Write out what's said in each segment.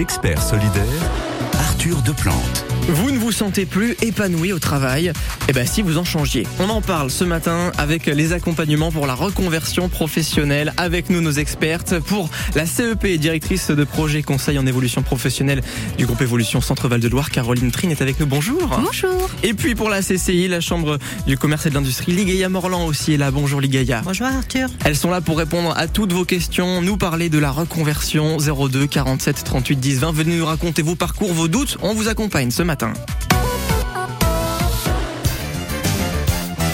experts solidaires, Arthur Deplante. Vous ne vous sentez plus épanoui au travail Eh bien si vous en changiez. On en parle ce matin avec les accompagnements pour la reconversion professionnelle. Avec nous nos expertes pour la CEP, directrice de projet conseil en évolution professionnelle du groupe Évolution Centre-Val de Loire, Caroline Trine est avec nous. Bonjour. Bonjour. Et puis pour la CCI, la Chambre du commerce et de l'industrie, Ligaya Morland aussi est là. Bonjour Ligaya. Bonjour Arthur. Elles sont là pour répondre à toutes vos questions, nous parler de la reconversion 02 47 38 10 20. Venez nous raconter vos parcours, vos doutes. On vous accompagne ce matin.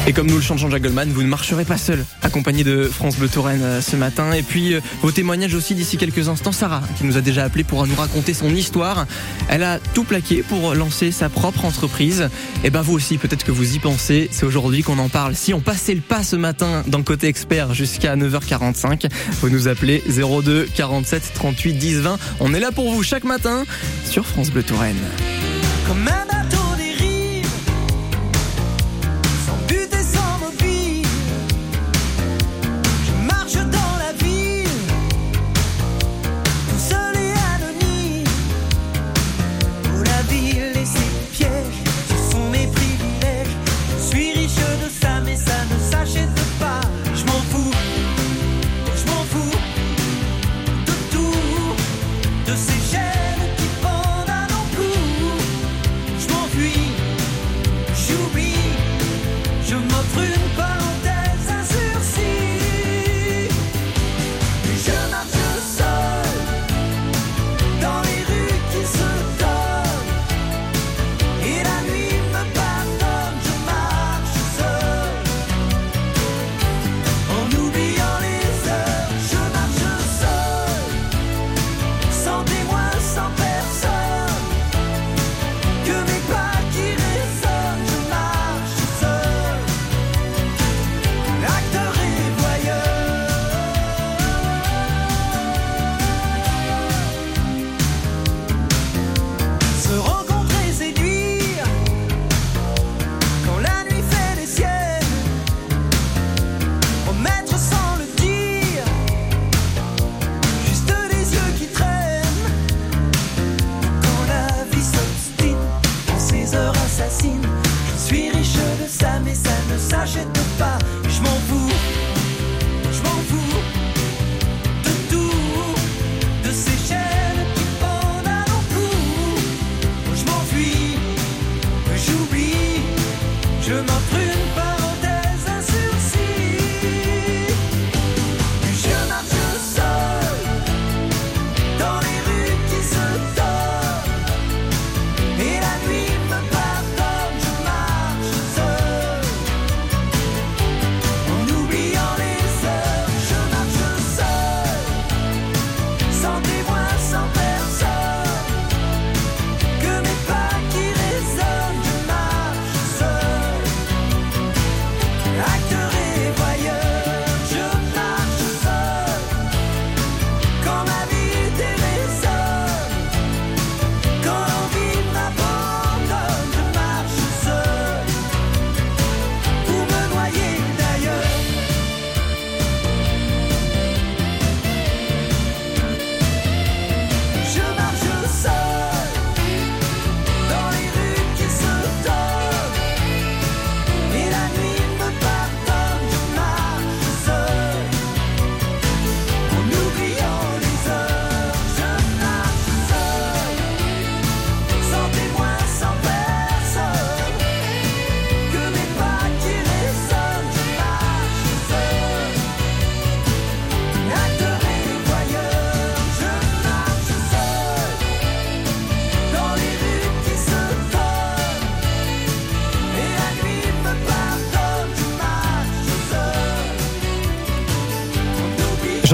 Et comme nous le chante Jean-Jacques vous ne marcherez pas seul, accompagné de France Bleu Touraine euh, ce matin. Et puis euh, vos témoignages aussi d'ici quelques instants. Sarah, qui nous a déjà appelé pour nous raconter son histoire. Elle a tout plaqué pour lancer sa propre entreprise. Et ben vous aussi, peut-être que vous y pensez. C'est aujourd'hui qu'on en parle. Si on passait le pas ce matin dans le côté expert jusqu'à 9h45, vous nous appelez 02 47 38 10 20. On est là pour vous chaque matin sur France Bleu Touraine. Comme un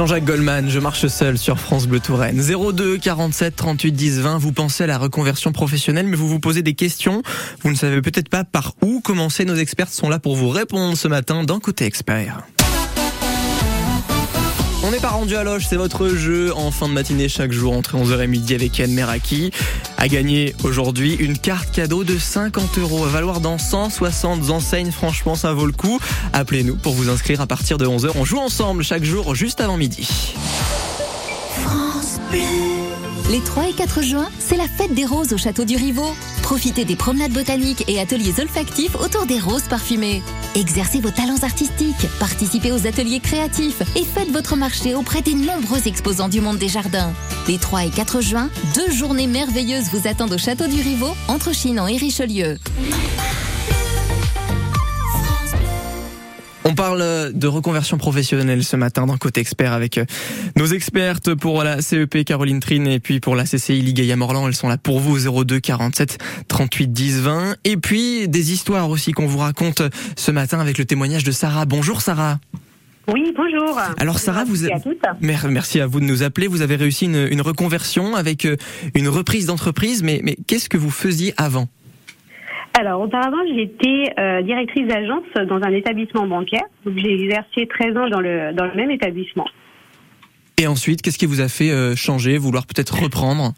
Jean-Jacques Goldman, je marche seul sur France Bleu Touraine. 02 47 38 10 20. Vous pensez à la reconversion professionnelle, mais vous vous posez des questions. Vous ne savez peut-être pas par où commencer. Nos experts sont là pour vous répondre ce matin dans Côté Expert. Rendu à c'est votre jeu en fin de matinée chaque jour entre 11h et midi avec Yann Meraki. À gagner aujourd'hui une carte cadeau de 50 euros à valoir dans 160 enseignes. Franchement, ça vaut le coup. Appelez-nous pour vous inscrire à partir de 11h. On joue ensemble chaque jour juste avant midi. France. Les 3 et 4 juin, c'est la fête des roses au château du Rivaux. Profitez des promenades botaniques et ateliers olfactifs autour des roses parfumées. Exercez vos talents artistiques, participez aux ateliers créatifs et faites votre marché auprès des nombreux exposants du monde des jardins. Les 3 et 4 juin, deux journées merveilleuses vous attendent au château du Rivaux, entre Chinon et Richelieu. On parle de reconversion professionnelle ce matin dans Côté Expert avec euh, nos expertes pour la CEP Caroline Trine et puis pour la CCI Ligaïa Morland. Elles sont là pour vous 02 47 38 10 20. Et puis des histoires aussi qu'on vous raconte ce matin avec le témoignage de Sarah. Bonjour Sarah. Oui, bonjour. Alors Sarah, vous merci à Mer- merci à vous de nous appeler. Vous avez réussi une, une reconversion avec euh, une reprise d'entreprise, mais, mais qu'est-ce que vous faisiez avant? Alors, auparavant, j'étais euh, directrice d'agence dans un établissement bancaire. Donc, j'ai exercé 13 ans dans le, dans le même établissement. Et ensuite, qu'est-ce qui vous a fait euh, changer, vouloir peut-être reprendre?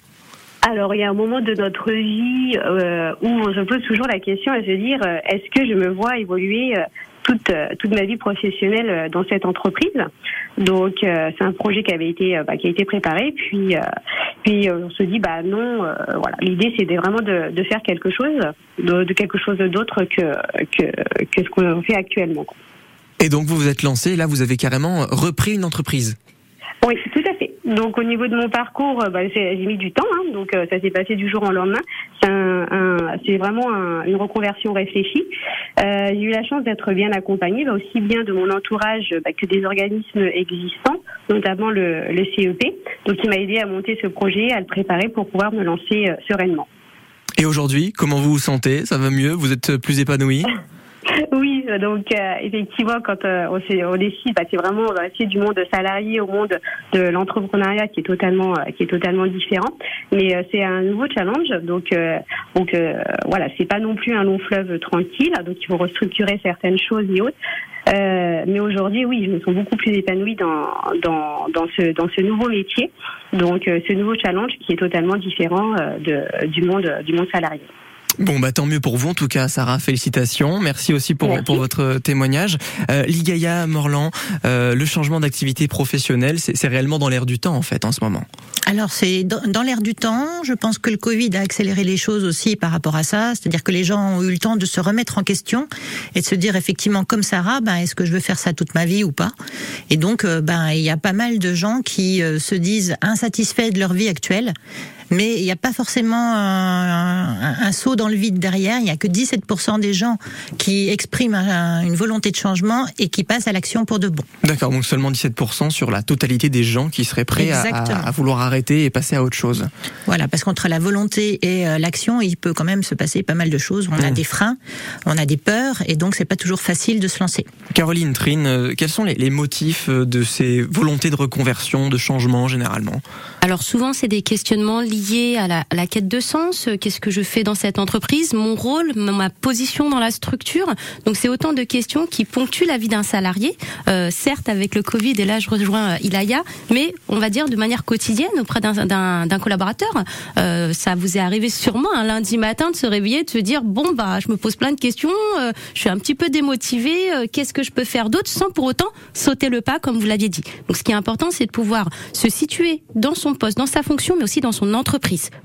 Alors, il y a un moment de notre vie euh, où on se pose toujours la question à se dire euh, est-ce que je me vois évoluer toute, euh, toute ma vie professionnelle euh, dans cette entreprise Donc, euh, c'est un projet qui avait été, bah, qui a été préparé. Puis, puis on se dit bah non, voilà. L'idée, c'était vraiment de, de faire quelque chose, de, de quelque chose d'autre que, que, que ce qu'on fait actuellement. Et donc vous vous êtes lancé, là vous avez carrément repris une entreprise. Oui, tout à fait. Donc au niveau de mon parcours, euh, bah, j'ai mis du temps, hein, donc euh, ça s'est passé du jour au lendemain. C'est un, un- c'est vraiment un- une reconversion réfléchie. Euh, j'ai eu la chance d'être bien accompagnée, bah, aussi bien de mon entourage bah, que des organismes existants, notamment le, le CEP, donc qui m'a aidé à monter ce projet, à le préparer pour pouvoir me lancer euh, sereinement. Et aujourd'hui, comment vous vous sentez? Ça va mieux? Vous êtes plus épanoui Oui, donc euh, effectivement, quand euh, on, décide, bah, c'est vraiment on du monde salarié au monde de l'entrepreneuriat qui est totalement euh, qui est totalement différent. Mais c'est un nouveau challenge, donc donc voilà, c'est pas non plus un long fleuve tranquille, donc il faut restructurer certaines choses et autres. Mais aujourd'hui, oui, je me sens beaucoup plus épanouie dans ce nouveau métier, donc ce nouveau challenge qui est totalement différent du monde du monde salarié. Bon, bah tant mieux pour vous en tout cas, Sarah. Félicitations. Merci aussi pour, Merci. pour votre témoignage. Euh, Ligaya Morland, euh, le changement d'activité professionnelle, c'est c'est réellement dans l'air du temps en fait en ce moment. Alors c'est dans, dans l'air du temps. Je pense que le Covid a accéléré les choses aussi par rapport à ça. C'est-à-dire que les gens ont eu le temps de se remettre en question et de se dire effectivement comme Sarah, ben est-ce que je veux faire ça toute ma vie ou pas? Et donc euh, ben il y a pas mal de gens qui euh, se disent insatisfaits de leur vie actuelle. Mais il n'y a pas forcément un, un- un saut dans le vide derrière. Il n'y a que 17% des gens qui expriment un- une volonté de changement et qui passent à l'action pour de bon. D'accord, donc seulement 17% sur la totalité des gens qui seraient prêts à, vouloir arrêter et passer à autre chose. Voilà, parce qu'entre la volonté et euh, l'action, il peut quand même se passer pas mal de choses. On a Mm. des freins, on a des peurs, et donc c'est pas toujours facile de se lancer. Caroline Trine, euh, quels sont les, les motifs euh, de ces volontés de reconversion, de changement généralement? Alors souvent, c'est des questionnements liés la, à la quête de sens. Qu'est-ce que je fais dans cette entreprise? Mon rôle, ma position dans la structure. Donc c'est autant de questions qui ponctuent la vie d'un salarié. Euh, certes, avec le Covid, et là je rejoins euh, Ilaya, mais on va dire de manière quotidienne auprès d'un collaborateur. Euh, ça vous est arrivé sûrement un lundi matin de se réveiller, de se dire bon bah je me pose plein de questions, euh, je suis un petit peu démotivée. euh, Qu'est-ce que je peux faire d'autre sans pour autant sauter le pas comme vous l'aviez dit. Donc ce qui est important, c'est de pouvoir se situer dans son poste, dans sa fonction, mais aussi dans son entreprise,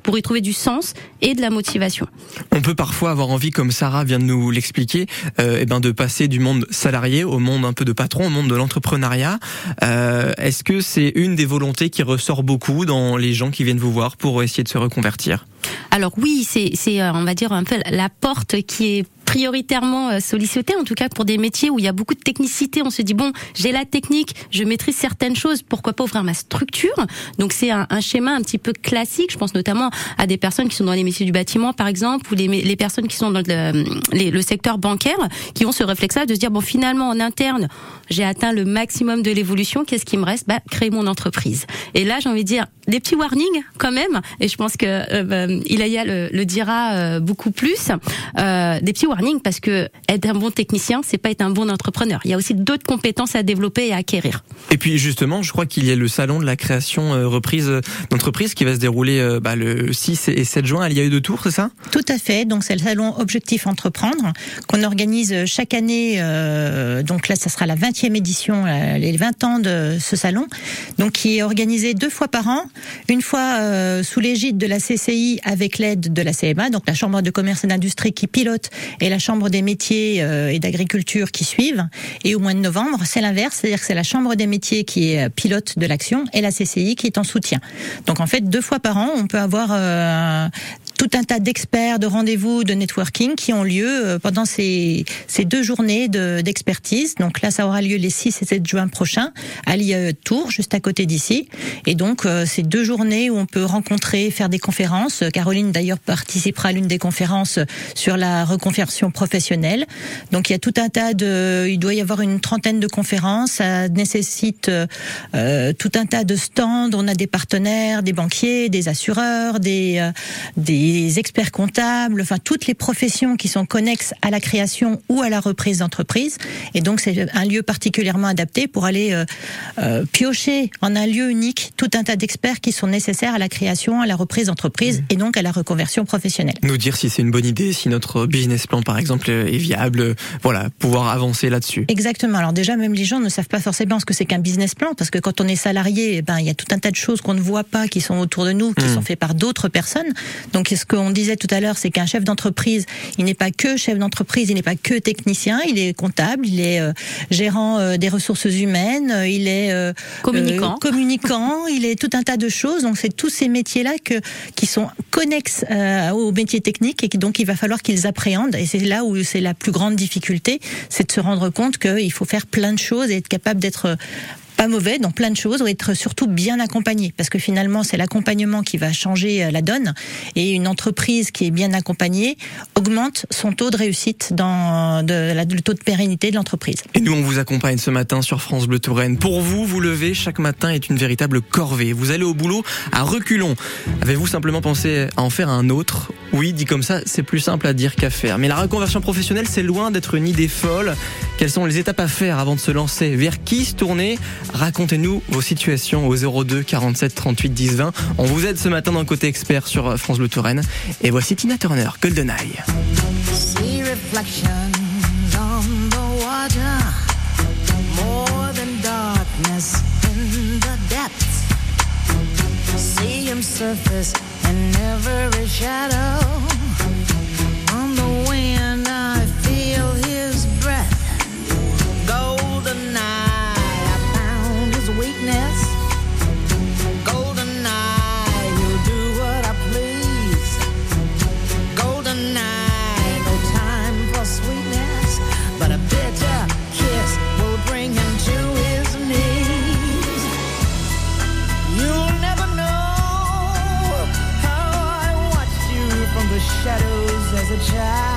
pour y trouver du sens et de la motivation. On peut parfois avoir envie, comme Sarah vient de nous l'expliquer, euh, eh ben de passer du monde salarié au monde un peu de patron, au monde de l'entrepreneuriat. Euh, Est-ce que c'est une des volontés qui ressort beaucoup dans les gens qui viennent vous voir pour essayer de se reconvertir? Alors oui, c'est, euh, on va dire un peu la porte qui est prioritairement euh, sollicitée, en tout cas pour des métiers où il y a beaucoup de technicité. On se dit bon, j'ai la technique, je maîtrise certaines choses, pourquoi pas ouvrir ma structure? Donc c'est un, un schéma un petit peu classique. Je pense notamment à des personnes qui sont dans les métiers du bâtiment, par exemple, ou les, les personnes qui sont dans le, les- le secteur bancaire, qui ont ce réflexe-là de se dire bon, finalement en interne, j'ai atteint le maximum de l'évolution. Qu'est-ce qui me reste? Bah, créer mon entreprise. Et là, j'ai envie de dire des petits warnings quand même. Et je pense que euh, bah, euh, Ilaya le, le dira euh, beaucoup plus, euh, des petits warnings parce que être un bon technicien, c'est pas être un bon entrepreneur. Il y a aussi d'autres compétences à développer et à acquérir. Et puis justement, je crois qu'il y a le salon de la création euh, reprise d'entreprise qui va se dérouler euh, bah, le 6 et 7 juin à l'IAE de Tours, c'est ça? Tout à fait. Donc c'est le salon Objectif Entreprendre qu'on organise chaque année. euh, donc là, ça sera la 20e édition, les 20 ans de ce salon. Donc qui est organisé deux fois par an, une fois euh, sous l'égide de la CCI avec l'aide de la CMA, donc la Chambre de commerce et d'industrie qui pilote et la Chambre des métiers euh, et d'agriculture qui suivent. Et au mois de novembre, c'est l'inverse, c'est-à-dire que c'est la Chambre des métiers qui est euh, pilote de l'action et la CCI qui est en soutien. Donc en fait, deux fois par an, on peut avoir euh, tout un tas d'experts, de rendez-vous, de networking qui ont lieu euh, pendant ces, ces deux journées de- d'expertise. donc là, ça aura lieu les 6 et 7 juin prochains à l'IAE Tours, juste à côté d'ici. Et donc, euh, c'est deux journées où on peut rencontrer, faire des conférences. Caroline, d'ailleurs, participera à l'une des conférences sur la reconversion professionnelle. Donc, il y a tout un tas de... Il doit y avoir une trentaine de conférences. Ça nécessite euh, tout un tas de stands. On a des partenaires, des banquiers, des assureurs, des, euh, des experts comptables, enfin toutes les professions qui sont connexes à la création ou à la reprise d'entreprise. Et donc c'est un lieu particulièrement adapté pour aller euh, euh, piocher en un lieu unique tout un tas d'experts qui sont nécessaires à la création, à la reprise d'entreprise et donc à la reconversion professionnelle. Nous dire si c'est une bonne idée, si notre business plan par exemple est viable, voilà, pouvoir avancer là-dessus. Exactement. Alors déjà, même les gens ne savent pas forcément ce que c'est qu'un business plan, parce que quand on est salarié, eh ben il y a tout un tas de choses qu'on ne voit pas, qui sont autour de nous, qui Mm. sont faites par d'autres personnes. Donc ce qu'on disait tout à l'heure, c'est qu'un chef d'entreprise, il n'est pas que chef d'entreprise, il n'est pas que technicien, il est comptable, il est euh, gérant euh, des ressources humaines, euh, il est Communicant. communicant, il est tout un tas de choses. Donc c'est tous ces métiers-là que qui sont connexes aux métiers techniques et donc il va falloir qu'ils appréhendent. Et c'est là où c'est la plus grande difficulté, c'est de se rendre compte qu'il faut faire plein de choses et être capable d'être pas mauvais dans plein de choses ou être surtout bien accompagné parce que finalement c'est l'accompagnement qui va changer euh, la donne et une entreprise qui est bien accompagnée augmente son taux de réussite dans le taux de pérennité de l'entreprise. Et nous, on vous accompagne ce matin sur France Bleu Touraine. Pour vous, vous lever chaque matin est une véritable corvée. Vous allez au boulot à reculons. Avez-vous simplement pensé à en faire un autre? Oui, dit comme ça, c'est plus simple à dire qu'à faire. Mais la reconversion professionnelle, c'est loin d'être une idée folle. Quelles sont les étapes à faire avant de se lancer? Vers qui se tourner? Racontez-nous vos situations au 02 47 38 10 20. On vous aide ce matin le côté expert sur France Bleu Touraine. Et voici Tina Turner, GoldenEye. See reflections on the child.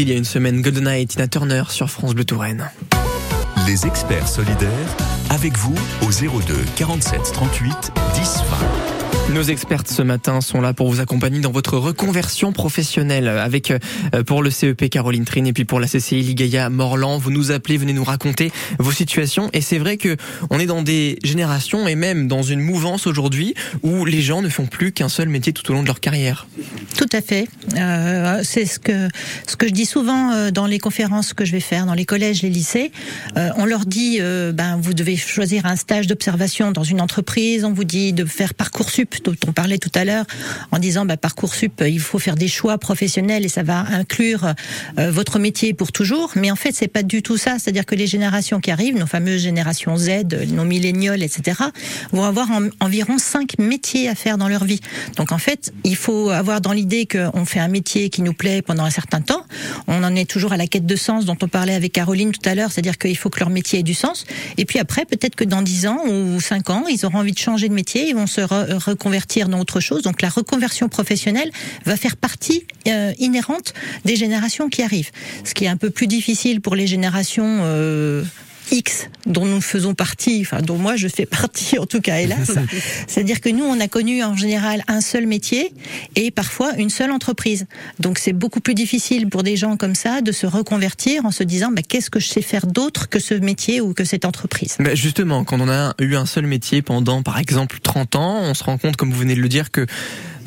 Il y a une semaine. GoldenEye et Tina Turner sur France Bleu Touraine. Les experts solidaires, avec vous au 02 47 38 10 20. Nos expertes ce matin sont là pour vous accompagner dans votre reconversion professionnelle avec euh, pour le CEP Caroline Trine et puis pour la CCI Ligaya Morlan. Vous nous appelez, venez nous raconter vos situations et c'est vrai que on est dans des générations et même dans une mouvance aujourd'hui où les gens ne font plus qu'un seul métier tout au long de leur carrière. Tout à fait. Euh, c'est ce que ce que je dis souvent euh, dans les conférences que je vais faire dans les collèges, les lycées. On leur dit, ben vous devez choisir un stage d'observation dans une entreprise. On vous dit de faire parcoursup dont on parlait tout à l'heure, en disant ben, parcoursup, il faut faire des choix professionnels et ça va inclure euh, votre métier pour toujours. Mais en fait, c'est pas du tout ça. C'est-à-dire que les générations qui arrivent, nos fameuses générations Z, nos millénials, etc., vont avoir en- environ cinq métiers à faire dans leur vie. Donc en fait, il faut avoir dans l'idée qu'on fait un métier qui nous plaît pendant un certain temps. On en est toujours à la quête de sens dont on parlait avec Caroline tout à l'heure, c'est-à-dire qu'il faut que leur métier ait du sens. Et puis après, peut-être que dans 10 ans ou 5 ans, ils auront envie de changer de métier, ils vont se dans autre chose. Donc la reconversion professionnelle va faire partie euh, inhérente des générations qui arrivent. Ce qui est un peu plus difficile pour les générations euh, X dont nous faisons partie, enfin dont moi je fais partie en tout cas hélas. C'est-à-dire que nous on a connu en général un seul métier et parfois une seule entreprise. Donc c'est beaucoup plus difficile pour des gens comme ça de se reconvertir en se disant bah, qu'est-ce que je sais faire d'autre que ce métier ou que cette entreprise? Mais justement, quand on a eu un seul métier pendant, par exemple, 30 ans, on se rend compte, comme vous venez de le dire, que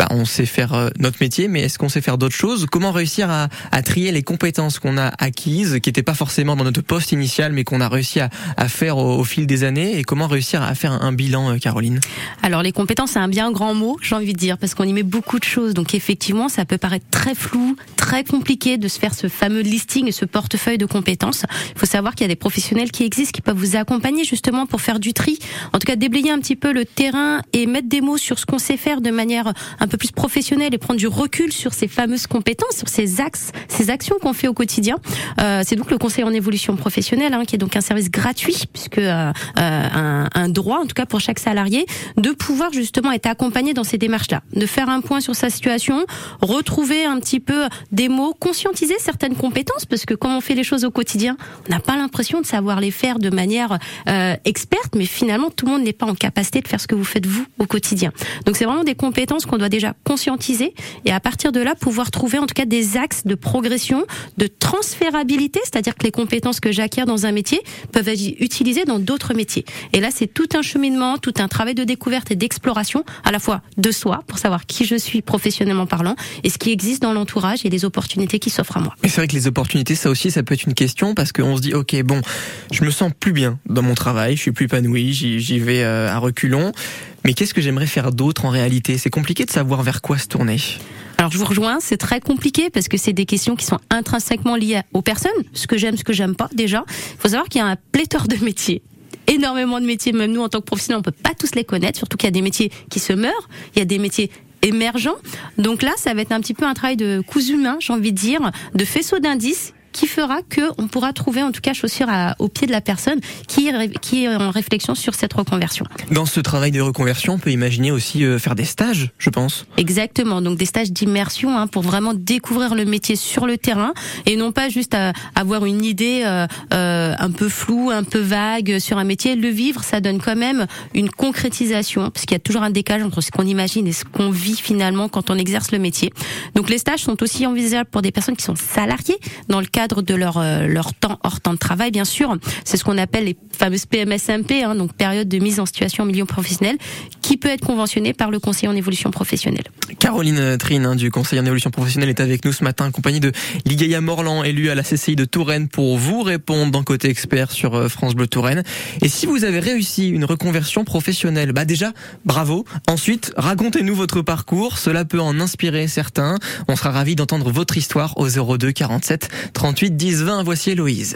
bah, on sait faire euh, notre métier, mais est-ce qu'on sait faire d'autres choses? Comment réussir à, trier les compétences qu'on a acquises, qui n'étaient pas forcément dans notre poste initial, mais qu'on a réussi à, faire au, fil des années? Et comment réussir à faire un, un bilan, euh, Caroline? Alors les compétences, c'est un bien grand mot, j'ai envie de dire, parce qu'on y met beaucoup de choses. Donc effectivement, ça peut paraître très flou, très compliqué de se faire ce fameux listing et ce portefeuille de compétences. Il faut savoir qu'il y a des professionnels qui existent, qui peuvent vous accompagner justement pour faire du tri, en tout cas déblayer un petit peu le terrain et mettre des mots sur ce qu'on sait faire de manière un peu plus professionnelle et prendre du recul sur ces fameuses compétences, sur ces axes, ces actions qu'on fait au quotidien. Euh, c'est donc le conseil en évolution professionnelle, hein, qui est donc un service gratuit, puisque euh, euh, un, un droit, en tout cas pour chaque salarié, de pouvoir justement être accompagné dans ces démarches-là, de faire un point sur sa situation, retrouver un petit peu des mots, conscientiser certaines compétences, parce que quand on fait les choses au quotidien, on n'a pas l'impression de savoir les faire de manière euh, experte, mais finalement tout le monde n'est pas en capacité de faire ce que vous faites vous au quotidien. Donc c'est vraiment des compétences qu'on doit déjà conscientiser et à partir de là pouvoir trouver en tout cas des axes de progression, de transférabilité, c'est-à-dire que les compétences que j'acquiers dans un métier peuvent être utilisées dans d'autres métiers. Et là c'est tout un cheminement, tout un travail de découverte et d'exploration à la fois de soi pour savoir qui je suis professionnellement parlant et ce qui existe dans l'entourage et les opportunités qui s'offrent à moi. Mais c'est vrai que les opportunités, ça aussi, ça peut être une question parce qu'on se dit, ok, bon, je me sens plus bien dans mon travail, je suis plus épanoui, j'y j'y vais euh, à reculons. Mais qu'est-ce que j'aimerais faire d'autre en réalité? C'est compliqué de savoir vers quoi se tourner. Alors je vous rejoins, c'est très compliqué parce que c'est des questions qui sont intrinsèquement liées aux personnes, ce que j'aime, ce que j'aime pas déjà. Il faut savoir qu'il y a un pléthore de métiers énormément de métiers, même nous en tant que professionnels, on peut pas tous les connaître, surtout qu'il y a des métiers qui se meurent, il y a des métiers émergents. Donc là, ça va être un petit peu un travail de cousu humain, j'ai envie de dire, de faisceau d'indices qui fera que on pourra trouver en tout cas chaussure à, au pied de la personne qui est, qui est en réflexion sur cette reconversion. Dans ce travail de reconversion, on peut imaginer aussi euh, faire des stages, je pense. Exactement, donc des stages d'immersion hein, pour vraiment découvrir le métier sur le terrain et non pas juste à avoir une idée euh, euh, un peu floue, un peu vague sur un métier. Le vivre, ça donne quand même une concrétisation, parce qu'il y a toujours un décalage entre ce qu'on imagine et ce qu'on vit finalement quand on exerce le métier. Donc les stages sont aussi envisageables pour des personnes qui sont salariées dans le cadre de leur euh, leur temps hors temps de travail, bien sûr. C'est ce qu'on appelle les fameuses PMSMP, hein, donc période de mise en situation en milieu professionnel, qui peut être conventionné par le conseiller en évolution professionnelle. Caroline Trine hein, du Conseil en évolution professionnelle est avec nous ce matin, accompagnée de Ligaya Morland, élue à la CCI de Touraine, pour vous répondre dans Côté Expert sur euh, France Bleu Touraine. Et si vous avez réussi une reconversion professionnelle, bah déjà, bravo. Ensuite, racontez-nous votre parcours, cela peut en inspirer certains. On sera ravis d'entendre votre histoire au 02 47 38 10 20. Voici Héloïse.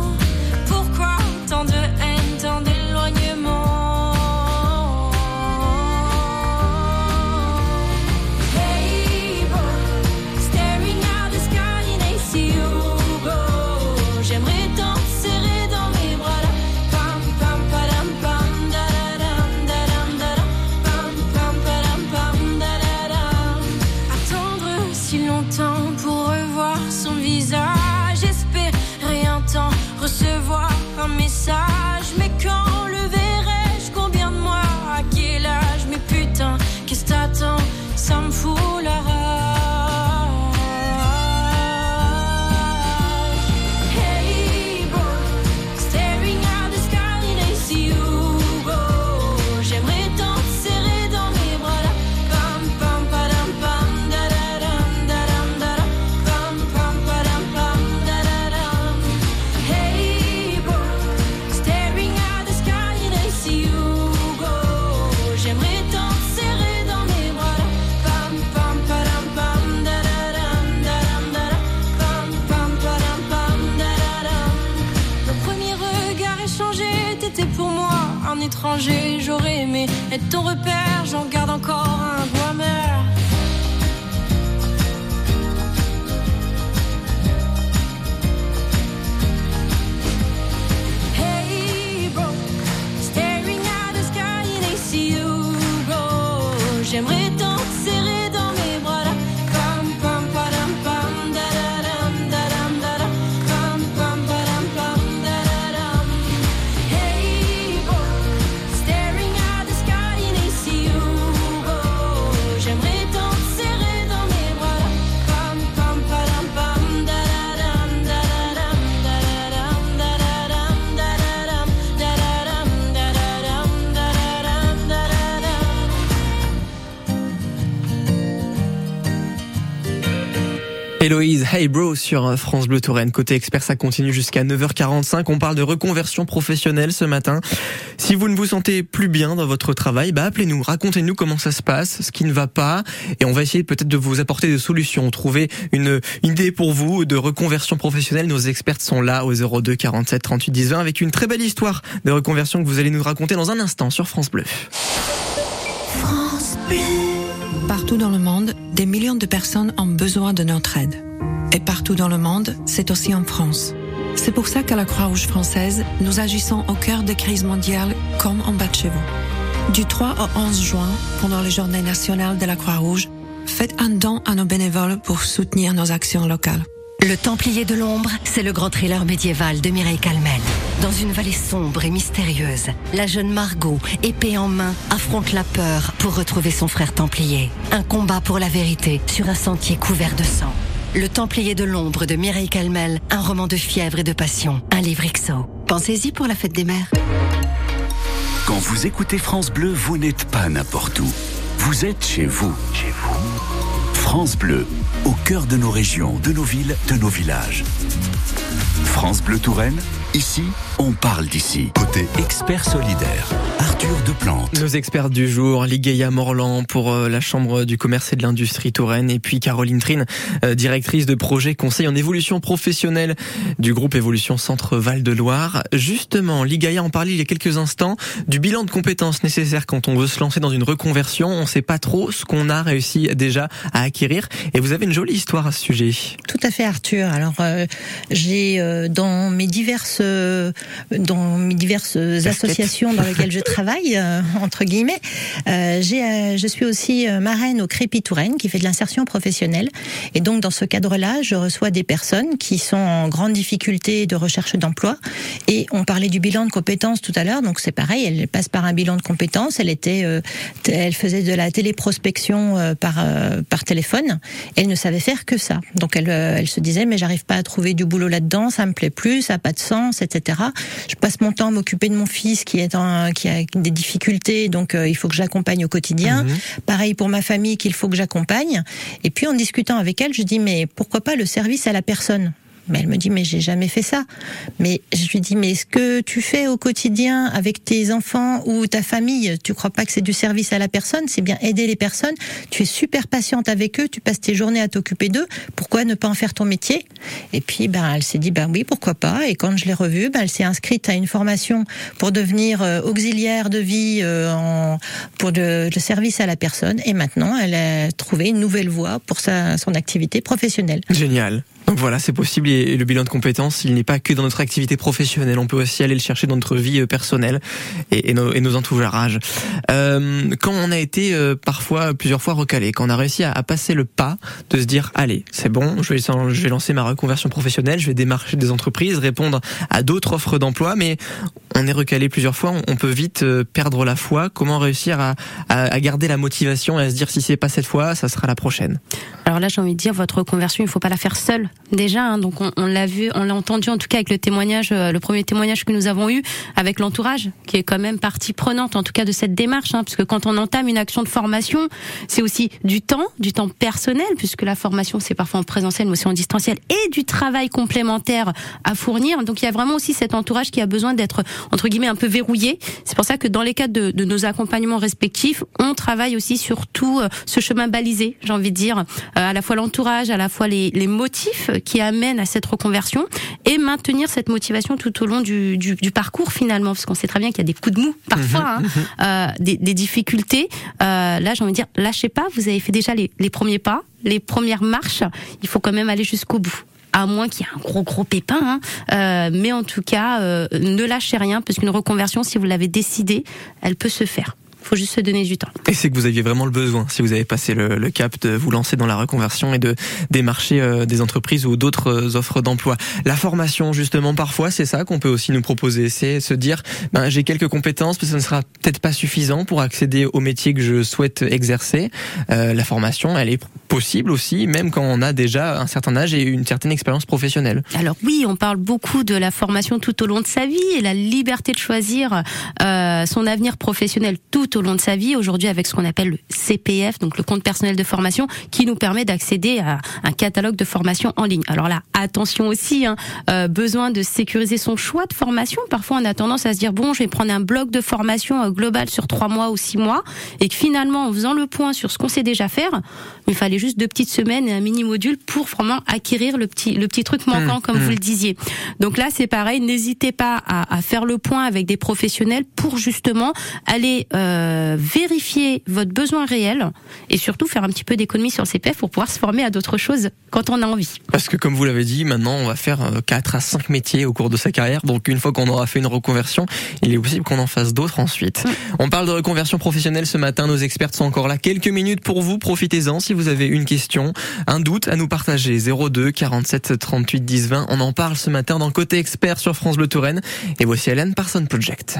J'aurais aimé être ton repère, j'en garde encore Héloïse, hey bro sur France Bleu Touraine. Côté expert, ça continue jusqu'à 9h45. On parle de reconversion professionnelle ce matin. Si vous ne vous sentez plus bien dans votre travail, bah appelez-nous, racontez-nous comment ça se passe, ce qui ne va pas, et on va essayer peut-être de vous apporter des solutions, trouver une, une idée pour vous de reconversion professionnelle. Nos experts sont là au 02 47 38 10 20 avec une très belle histoire de reconversion que vous allez nous raconter dans un instant sur France Bleu. Partout dans le monde, des millions de personnes ont besoin de notre aide. Et partout dans le monde, c'est aussi en France. C'est pour ça qu'à la Croix-Rouge française, nous agissons au cœur des crises mondiales comme en bas de chez vous. Du 3 au 11 juin, pendant les journées nationales de la Croix-Rouge, faites un don à nos bénévoles pour soutenir nos actions locales. Le Templier de l'ombre, c'est le grand thriller médiéval de Mireille Calmel. Dans une vallée sombre et mystérieuse, la jeune Margot, épée en main, affronte la peur pour retrouver son frère Templier. Un combat pour la vérité sur un sentier couvert de sang. Le Templier de l'ombre de Mireille Calmel, un roman de fièvre et de passion, un livre XO. Pensez-y pour la fête des mères. Quand vous écoutez France Bleu, vous n'êtes pas n'importe où. Vous êtes chez vous. Chez vous. France Bleu, au cœur de nos régions, de nos villes, de nos villages. France Bleu Touraine, ici, on parle d'ici. Côté expert solidaire, Arthur Deplante. Nos experts du jour, Ligaya Morland pour euh, la Chambre du commerce et de l'industrie Touraine et puis Caroline Trine, euh, directrice de projet conseil en évolution professionnelle du groupe Évolution Centre Val de Loire. Justement, Ligaya en parlait il y a quelques instants du bilan de compétences nécessaires quand on veut se lancer dans une reconversion. On ne sait pas trop ce qu'on a réussi déjà à acquérir acquérir. Et vous avez une jolie histoire à ce sujet. Tout à fait, Arthur. Alors, euh, j'ai euh, dans mes diverses, euh, dans mes diverses associations dans lesquelles je travaille, euh, entre guillemets, euh, euh, je suis aussi euh, marraine au Crépi Touraine, qui fait de l'insertion professionnelle. Et donc, dans ce cadre-là, je reçois des personnes qui sont en grande difficulté de recherche d'emploi. Et on parlait du bilan de compétences tout à l'heure, donc c'est pareil. Elle passe par un bilan de compétences. Elle était, euh, elle faisait de la téléprospection euh, par euh, par téléphone. Elle ne savait faire que ça. Donc elle, elle se disait mais j'arrive pas à trouver du boulot là-dedans, ça me plaît plus, ça a pas de sens, etc. Je passe mon temps à m'occuper de mon fils qui est en, qui a des difficultés, donc euh, il faut que j'accompagne au quotidien. Pareil pour ma famille qu'il faut que j'accompagne. Et puis en discutant avec elle, je dis mais pourquoi pas le service à la personne? Mais elle me dit mais j'ai jamais fait ça. Mais je lui dis mais ce que tu fais au quotidien avec tes enfants ou ta famille, tu crois pas que c'est du service à la personne? C'est bien aider les personnes. Tu es super patiente avec eux, tu passes tes journées à t'occuper d'eux. Pourquoi ne pas en faire ton métier? Et puis ben elle s'est dit ben oui pourquoi pas. Et quand je l'ai revue, ben elle s'est inscrite à une formation pour devenir euh, auxiliaire de vie euh, en, pour le service à la personne. Et maintenant elle a trouvé une nouvelle voie pour sa, son activité professionnelle. Génial. Donc voilà, c'est possible et le bilan de compétences, il n'est pas que dans notre activité professionnelle. On peut aussi aller le chercher dans notre vie euh, personnelle et, nos, et entourages. Euh, quand on a été euh, parfois plusieurs fois recalé, quand on a réussi à, passer le pas de se dire allez, c'est bon, je vais, je vais lancer ma reconversion professionnelle, je vais démarcher des entreprises, répondre à d'autres offres d'emploi, mais on est recalé plusieurs fois, on, on peut vite euh, perdre la foi. Comment réussir à, à, à garder la motivation et à se dire si c'est pas cette fois, ça sera la prochaine? Alors là, j'ai envie de dire, votre reconversion, il faut pas la faire seule. Déjà, hein, donc on, on l'a vu, on l'a entendu en tout cas avec le témoignage, euh, le premier témoignage que nous avons eu avec l'entourage, qui est quand même partie prenante, en tout cas de cette démarche, hein, parce que quand on entame une action de formation, c'est aussi du temps, du temps personnel, puisque la formation c'est parfois en présentiel, mais aussi en distanciel, et du travail complémentaire à fournir. Donc il y a vraiment aussi cet entourage qui a besoin d'être entre guillemets un peu verrouillé. C'est pour ça que dans les cadres de, de nos accompagnements respectifs, on travaille aussi sur tout euh, ce chemin balisé, j'ai envie de dire, euh, à la fois l'entourage, à la fois les, les motifs qui amènent à cette reconversion et maintenir cette motivation tout au long du, du, du parcours finalement, parce qu'on sait très bien qu'il y a des coups de mou parfois, hein, euh, des, des difficultés. Euh, là, j'ai envie de dire, lâchez pas, vous avez fait déjà les, les premiers pas, les premières marches, il faut quand même aller jusqu'au bout à moins qu'il y ait un gros gros pépin, hein. Euh, mais en tout cas, euh, ne lâchez rien, parce qu'une reconversion, si vous l'avez décidé, elle peut se faire. Faut juste se donner du temps. Et c'est que vous aviez vraiment le besoin, si vous avez passé le, le cap de vous lancer dans la reconversion et de démarcher euh, des entreprises ou d'autres euh, offres d'emploi. La formation, justement, parfois, c'est ça qu'on peut aussi nous proposer, c'est se dire, ben, j'ai quelques compétences, mais ça ne sera peut-être pas suffisant pour accéder au métier que je souhaite exercer. Euh, la formation, elle est possible aussi, même quand on a déjà un certain âge et une certaine expérience professionnelle. Alors oui, on parle beaucoup de la formation tout au long de sa vie et la liberté de choisir euh, son avenir professionnel tout au long de sa vie. Aujourd'hui, avec ce qu'on appelle le CPF, donc le compte personnel de formation, qui nous permet d'accéder à un catalogue de formation en ligne. Alors là, attention aussi, hein, euh, besoin de sécuriser son choix de formation. Parfois, on a tendance à se dire bon, je vais prendre un bloc de formation euh, global sur trois mois ou six mois, et que finalement, en faisant le point sur ce qu'on sait déjà faire, il fallait juste deux petites semaines et un mini module pour vraiment acquérir le petit le petit truc manquant, Mmh, comme mmh. vous le disiez. Donc là, c'est pareil. N'hésitez pas à, à faire le point avec des professionnels pour justement aller euh, vérifier votre besoin réel et surtout faire un petit peu d'économie sur le CPF pour pouvoir se former à d'autres choses quand on a envie. Parce que comme vous l'avez dit, maintenant on va faire 4 à 5 métiers au cours de sa carrière. Donc une fois qu'on aura fait une reconversion, il est possible qu'on en fasse d'autres ensuite. On parle de reconversion professionnelle ce matin, nos experts sont encore là. Quelques minutes pour vous, profitez-en si vous avez une question, un doute à nous partager. 02 47 38 10 20. On en parle ce matin dans Côté Expert sur France Bleu Touraine. Et voici Hélène Parson Project.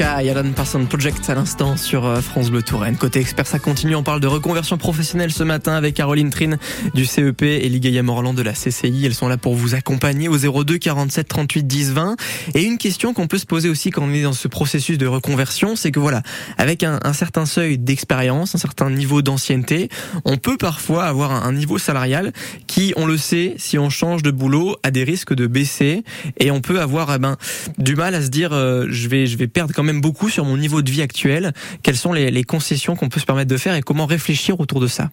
Sky, Alan Parsons Project à l'instant sur euh, France Bleu Touraine. Côté expert, ça continue. On parle de reconversion professionnelle ce matin avec Caroline Trine du CEP et Ligaya Morland de la CCI. Elles sont là pour vous accompagner au 02 47 38 10 20. Et une question qu'on peut se poser aussi quand on est dans ce processus de reconversion, c'est que voilà, avec un, certain seuil d'expérience, un certain niveau d'ancienneté, on peut parfois avoir un, un niveau salarial qui, on le sait, si on change de boulot, a des risques de baisser et on peut avoir eh ben, du mal à se dire euh, je vais je vais perdre quand même beaucoup sur mon niveau de vie actuel. Quelles sont les, les concessions qu'on peut se permettre de faire et comment réfléchir autour de ça?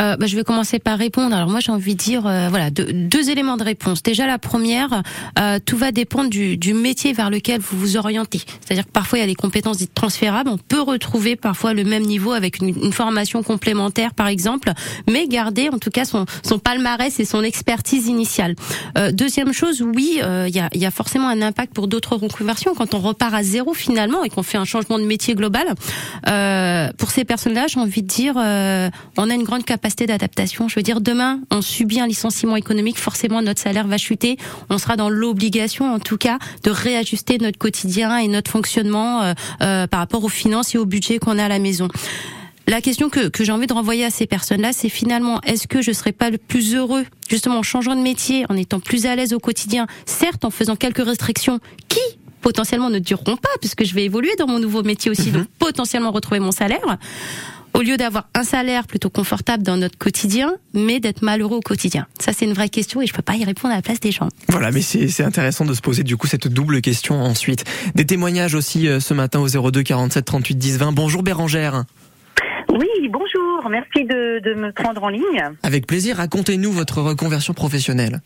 Euh, bah, je vais commencer par répondre. Alors moi j'ai envie de dire euh, voilà deux, deux éléments de réponse. Déjà la première, euh, tout va dépendre du, du métier vers lequel vous vous orientez. C'est-à-dire que parfois il y a des compétences dites transférables. On peut retrouver parfois le même niveau avec une, une formation complémentaire par exemple, mais garder en tout cas son, son palmarès et son expertise initiale. Euh, deuxième chose, oui, euh, il y, a, y a forcément un impact pour d'autres reconversions quand on repart à zéro finalement et qu'on fait un changement de métier global. Euh, pour ces personnes-là, j'ai envie de dire, on a une grande capacité d'adaptation. Je veux dire, demain, on subit un licenciement économique, forcément notre salaire va chuter. On sera dans l'obligation, en tout cas, de réajuster notre quotidien et notre fonctionnement euh, euh, par rapport aux finances et au budget qu'on a à la maison. La question que, que j'ai envie de renvoyer à ces personnes-là, c'est finalement, est-ce que je serais pas le plus heureux, justement, en changeant de métier, en étant plus à l'aise au quotidien, certes, en faisant quelques restrictions, qui potentiellement ne dureront pas, puisque je vais évoluer dans mon nouveau métier aussi, donc potentiellement retrouver mon salaire, au lieu d'avoir un salaire plutôt confortable dans notre quotidien, mais d'être malheureux au quotidien. Ça, c'est une vraie question et je peux pas y répondre à la place des gens. Voilà, mais c'est c'est intéressant de se poser du coup cette double question ensuite. Des témoignages aussi euh, ce matin au 02 47 38 10 20. Bonjour Bérangère. Oui, bonjour, merci de, de me prendre en ligne. Avec plaisir, racontez-nous votre reconversion professionnelle.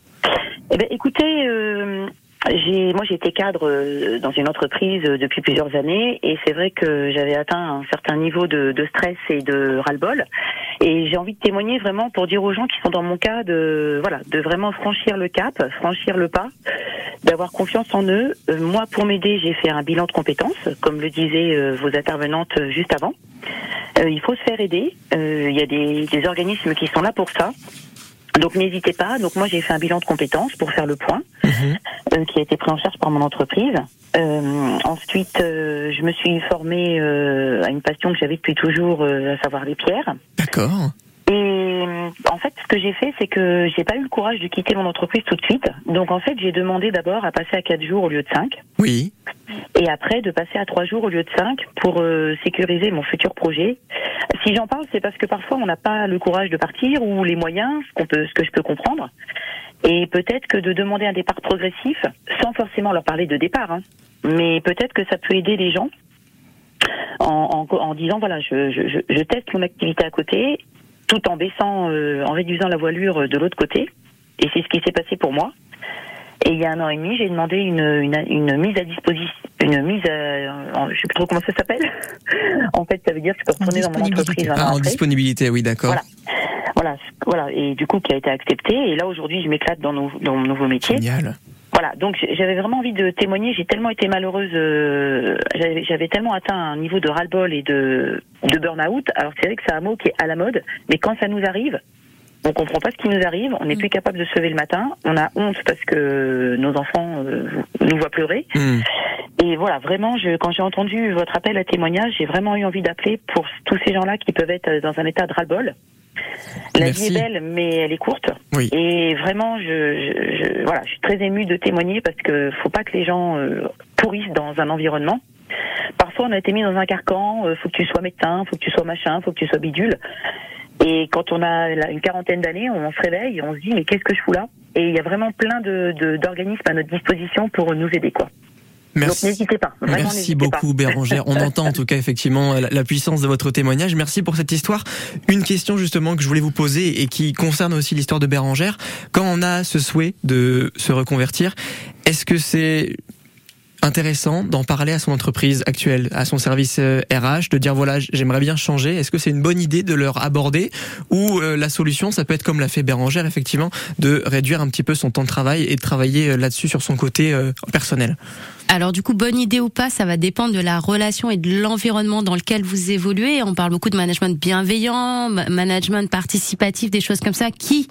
Eh ben, écoutez, euh, moi été cadre euh, dans une entreprise euh, depuis plusieurs années et c'est vrai que j'avais atteint un certain niveau de, de stress et de ras-le-bol. Et j'ai envie de témoigner vraiment pour dire aux gens qui sont dans mon cas de voilà de vraiment franchir le cap, franchir le pas, d'avoir confiance en eux. Euh, moi, pour m'aider, j'ai fait un bilan de compétences, comme le disaient vos intervenantes juste avant. Il faut se faire aider. Il y a des, des organismes qui sont là pour ça. Donc n'hésitez pas. Donc moi j'ai fait un bilan de compétences pour faire le point, euh, qui a été pris en charge par mon entreprise. Euh, ensuite, euh, je me suis formée euh, à une passion que j'avais depuis toujours, euh, à savoir les pierres. D'accord. Et en fait, ce que j'ai fait, c'est que j'ai pas eu le courage de quitter mon entreprise tout de suite. Donc en fait, j'ai demandé d'abord à passer à quatre jours au lieu de cinq, Oui. et après de passer à trois jours au lieu de cinq pour euh, sécuriser mon futur projet. Si j'en parle, c'est parce que parfois on n'a pas le courage de partir ou les moyens, ce qu'on peut, ce que je peux comprendre. Et peut-être que de demander un départ progressif, sans forcément leur parler de départ, hein, mais peut-être que ça peut aider les gens en, en, en disant voilà, je, je, je- je teste mon activité à côté, tout en baissant, euh, en réduisant la voilure de l'autre côté. Et c'est ce qui s'est passé pour moi. Et il y a un an et demi, j'ai demandé une, une, une mise à disposition, une mise à, je sais plus trop comment ça s'appelle. en fait, ça veut dire que je peux retourner dans mon entreprise. Ah, en après. disponibilité, oui, d'accord. Voilà. Voilà, voilà, et du coup qui a été accepté. Et là aujourd'hui, je m'éclate dans, nos- dans mon nouveau métier. Génial. Voilà, donc j'avais vraiment envie de témoigner. J'ai tellement été malheureuse, euh, j'avais j'avais tellement atteint un niveau de ras-le-bol et de, de burn-out. Alors c'est vrai que c'est un mot qui est à la mode, mais quand ça nous arrive, on comprend pas ce qui nous arrive. On n'est plus capable de se lever le matin. On a honte parce que nos enfants euh, nous voient pleurer. Hmm. Et voilà, vraiment, je, quand j'ai entendu votre appel à témoignage, j'ai vraiment eu envie d'appeler pour tous ces gens-là qui peuvent être dans un état de ras-le-bol. La Merci. vie est belle, mais elle est courte. Oui. Et vraiment, je, je, je- voilà, je suis très émue de témoigner parce que faut pas que les gens euh, pourrissent dans un environnement. Parfois, on a été mis dans un carcan. euh, faut que tu sois médecin, faut que tu sois machin, faut que tu sois bidule. Et quand on a une quarantaine d'années, on se réveille, et on se dit mais qu'est-ce que je fous là? Et il y a vraiment plein de- d'organismes à notre disposition pour nous aider, quoi. Merci. Donc n'hésitez pas. Vraiment, Merci n'hésitez beaucoup pas. Bérangère. On entend en tout cas effectivement la, la puissance de votre témoignage. Merci pour cette histoire. Une question justement que je voulais vous poser et qui concerne aussi l'histoire de Bérangère. Quand on a ce souhait de se reconvertir, est-ce que c'est intéressant d'en parler à son entreprise actuelle, à son service euh, RH, de dire voilà j'aimerais bien changer. Est-ce que c'est une bonne idée de leur aborder ou euh, la solution ça peut être comme l'a fait Bérangère effectivement de réduire un petit peu son temps de travail et de travailler euh, là-dessus sur son côté euh, personnel? Alors du coup, bonne idée ou pas, ça va dépendre de la relation et de l'environnement dans lequel vous évoluez. On parle beaucoup de management bienveillant, ma- management participatif, des choses comme ça qui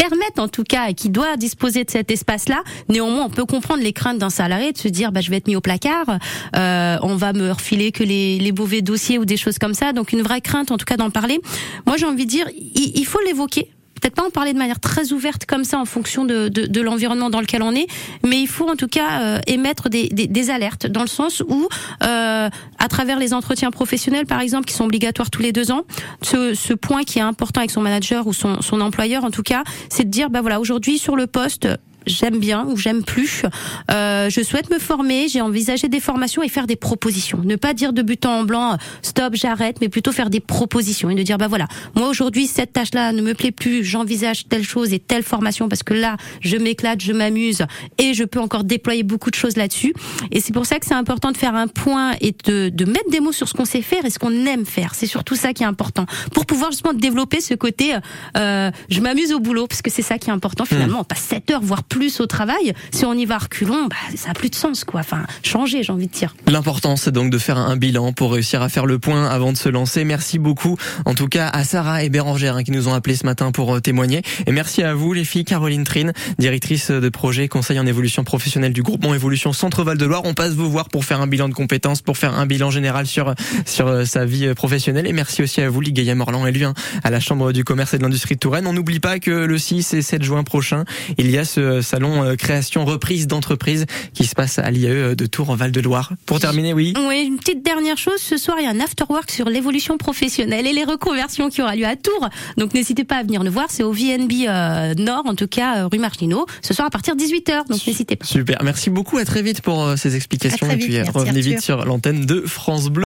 permettent en tout cas et qui doit disposer de cet espace-là. Néanmoins, on peut comprendre les craintes d'un salarié de se dire bah je vais être mis au placard, euh, on va me refiler que les, les mauvais dossiers ou des choses comme ça. Donc une vraie crainte en tout cas d'en parler. Moi j'ai envie de dire il, il faut l'évoquer. Peut-être pas en parler de manière très ouverte comme ça en fonction de, de, de l'environnement dans lequel on est, mais il faut en tout cas euh, émettre des, des, des alertes dans le sens où, euh, à travers les entretiens professionnels par exemple, qui sont obligatoires tous les deux ans, ce, ce point qui est important avec son manager ou son, son employeur en tout cas, c'est de dire bah voilà aujourd'hui sur le poste j'aime bien ou j'aime plus. Euh, je souhaite me former, j'ai envisagé des formations et faire des propositions. Ne pas dire de but en blanc, stop, j'arrête, mais plutôt faire des propositions et de dire bah voilà, moi aujourd'hui cette tâche-là ne me plaît plus, j'envisage telle chose et telle formation parce que là je m'éclate, je m'amuse et je peux encore déployer beaucoup de choses là-dessus. Et c'est pour ça que c'est important de faire un point et de, de mettre des mots sur ce qu'on sait faire et ce qu'on aime faire. C'est surtout ça qui est important pour pouvoir justement développer ce côté euh, je m'amuse au boulot parce que c'est ça qui est important finalement. On passe 7 heures voire plus au travail. Si on y va reculons, bah, ça a plus de sens quoi. Enfin, changer, j'ai envie de dire. L'important, c'est donc de faire un bilan pour réussir à faire le point avant de se lancer. Merci beaucoup, en tout cas, à Sarah et Bérangère hein, qui nous ont appelés ce matin pour euh, témoigner. Et merci à vous, les filles, Caroline Trine, directrice de projet conseil en évolution professionnelle du groupement Évolution Centre Val de Loire. On passe vous voir pour faire un bilan de compétences, pour faire un bilan général sur sur euh, sa vie euh, professionnelle. Et merci aussi à vous, Ligaïa Morland et lui, hein, à la Chambre du commerce et de l'industrie de Touraine. On n'oublie pas que le 6 et 7 juin prochain, il y a ce salon euh, création reprise d'entreprise qui se passe à l'IAE de Tours en Val de Loire. Pour terminer, oui. Oui, une petite dernière chose. Ce soir, il y a un afterwork sur l'évolution professionnelle et les reconversions qui aura lieu à Tours. Donc, n'hésitez pas à venir nous voir. C'est au VNB euh, Nord, en tout cas, euh, rue Marginot. Ce soir à partir de 18h. Donc, n'hésitez pas. Super. Merci beaucoup. À très vite pour euh, ces explications. À très et puis euh, revenez vite sur l'antenne de France Bleu.